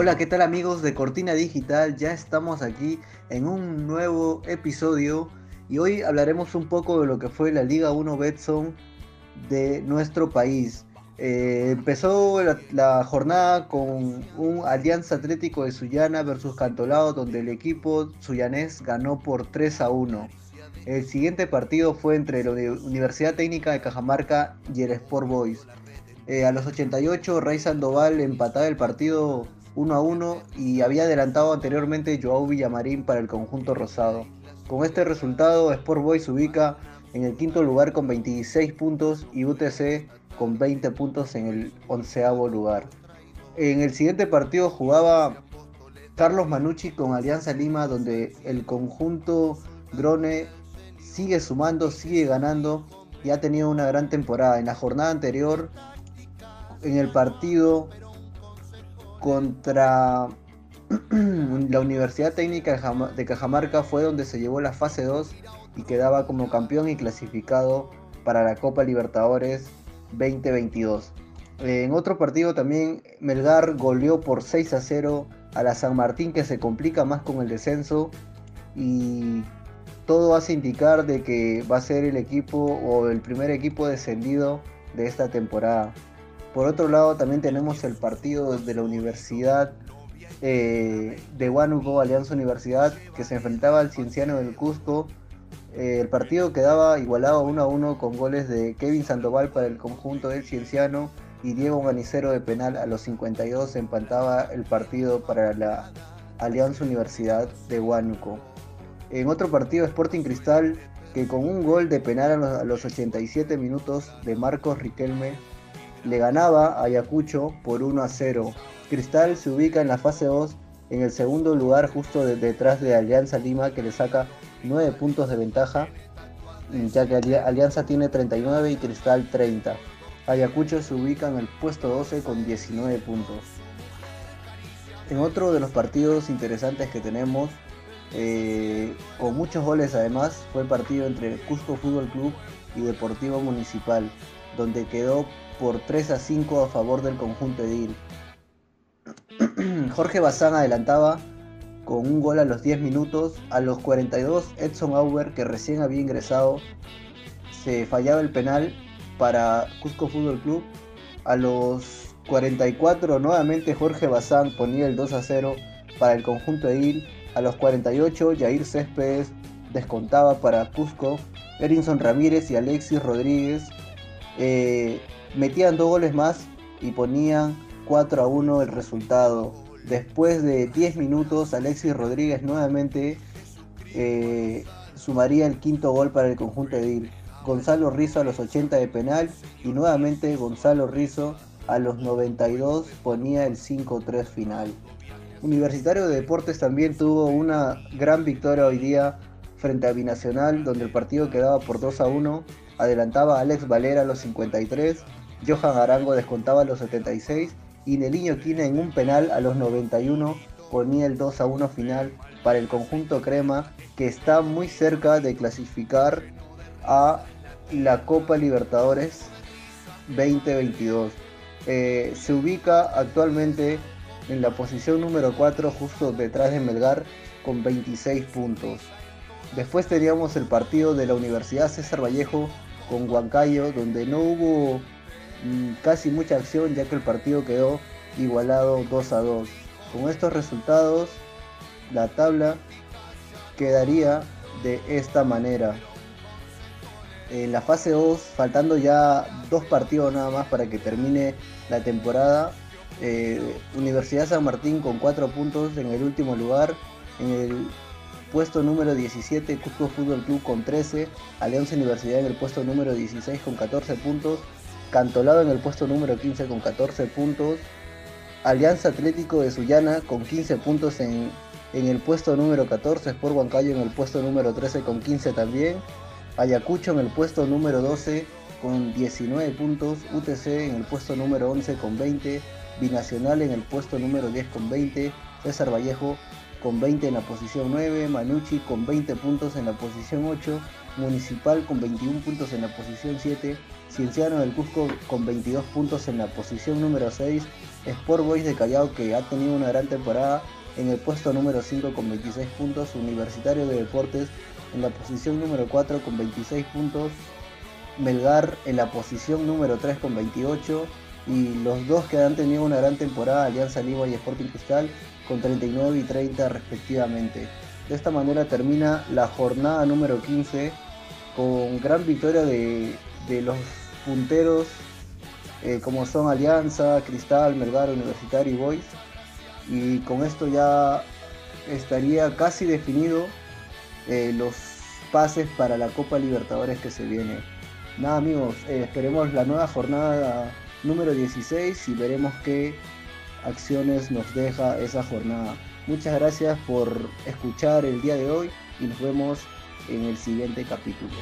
Hola, ¿qué tal amigos de Cortina Digital? Ya estamos aquí en un nuevo episodio y hoy hablaremos un poco de lo que fue la Liga 1 Betson de nuestro país. Eh, empezó la, jornada con un Alianza Atlético de Sullana versus Cantolao, donde el equipo suyanés ganó por 3 a 1. El siguiente partido fue entre la Universidad Técnica de Cajamarca y el Sport Boys. Eh, a los 88, Rey Sandoval empataba el partido 1 a 1 y había adelantado anteriormente Joao Villamarín para el conjunto rosado. Con este resultado, Sport Boys se ubica en el quinto lugar con 26 puntos y UTC con 20 puntos en el onceavo lugar. En el siguiente partido jugaba Carlos Manucci con Alianza Lima, donde el conjunto Drone sigue sumando, sigue ganando y ha tenido una gran temporada. En la jornada anterior en el partido contra la Universidad Técnica de Cajamarca fue donde se llevó la fase 2 y quedaba como campeón y clasificado para la Copa Libertadores 2022. En otro partido también Melgar goleó por 6 a 0 a la San Martín que se complica más con el descenso y todo hace indicar de que va a ser el equipo o el primer equipo descendido de esta temporada. Por otro lado, también tenemos el partido de la Universidad eh, de Huánuco, Alianza Universidad, que se enfrentaba al Cienciano del Cusco. Eh, el partido quedaba igualado 1 a 1 con goles de Kevin Sandoval para el conjunto del Cienciano y Diego Manicero de penal a los 52 empataba el partido para la Alianza Universidad de Huánuco. En otro partido, Sporting Cristal, que con un gol de penal a los 87 minutos de Marcos Riquelme le ganaba Ayacucho por 1 a 0. Cristal se ubica en la fase 2 en el segundo lugar justo detrás de Alianza Lima que le saca 9 puntos de ventaja, ya que Alianza tiene 39 y Cristal 30. Ayacucho se ubica en el puesto 12 con 19 puntos. En otro de los partidos interesantes que tenemos, eh, con muchos goles además, fue el partido entre Cusco Fútbol Club y Deportivo Municipal, donde quedó por 3 a 5 a favor del conjunto edil. Jorge Bazán adelantaba con un gol a los 10 minutos. A los 42, Edson Auber, que recién había ingresado, se fallaba el penal para Cusco Fútbol Club. A los 44, nuevamente Jorge Bazán ponía el 2 a 0 para el conjunto edil. A los 48, Jair Céspedes descontaba para Cusco. Erinson Ramírez y Alexis Rodríguez eh, metían dos goles más y ponían 4 a 1 el resultado. Después de 10 minutos, Alexis Rodríguez nuevamente eh, sumaría el quinto gol para el conjunto de Gonzalo Rizo a los 80 de penal y nuevamente Gonzalo Rizo a los 92 ponía el 5-3 final. Universitario de Deportes también tuvo una gran victoria hoy día frente a Binacional, donde el partido quedaba por 2 a 1. Adelantaba Alex Valera a los 53 Johan Arango descontaba a los 76 y Neliño Quina en un penal a los 91 ponía el 2 a 1 final para el conjunto crema que está muy cerca de clasificar a la Copa Libertadores 2022. Eh, se ubica actualmente en la posición número 4 justo detrás de Melgar con 26 puntos. Después teníamos el partido de la Universidad César Vallejo con Huancayo donde no hubo casi mucha acción ya que el partido quedó igualado 2 a 2. Con estos resultados la tabla quedaría de esta manera. En la fase 2, faltando ya dos partidos nada más para que termine la temporada, eh, Universidad San Martín con 4 puntos en el último lugar. En el puesto número 17, Cusco Fútbol Club con 13. Alianza Universidad en el puesto número 16 con 14 puntos. Cantolado en el puesto número 15 con 14 puntos. Alianza Atlético de Sullana con 15 puntos en, el puesto número 14. Sport Huancayo en el puesto número 13 con 15 también. Ayacucho en el puesto número 12 con 19 puntos. UTC en el puesto número 11 con 20. Binacional en el puesto número 10 con 20. César Vallejo con 20 en la posición 9. Manucci con 20 puntos en la posición 8 Municipal con 21 puntos en la posición 7, Cienciano del Cusco con 22 puntos en la posición número 6, Sport Boys de Callao que ha tenido una gran temporada en el puesto número 5 con 26 puntos, Universitario de Deportes en la posición número 4 con 26 puntos, Melgar en la posición número 3 con 28 y los dos que han tenido una gran temporada, Alianza Lima y Sporting Cristal, con 39 y 30 respectivamente. De esta manera termina la jornada número 15 con gran victoria de, los punteros eh, como son Alianza, Cristal, Melgar, Universitario y Boys. Y con esto ya estaría casi definido eh, los pases para la Copa Libertadores que se viene. Nada amigos, eh, esperemos la nueva jornada número 16 y veremos qué acciones nos deja esa jornada. Muchas gracias por escuchar el día de hoy y nos vemos en el siguiente capítulo.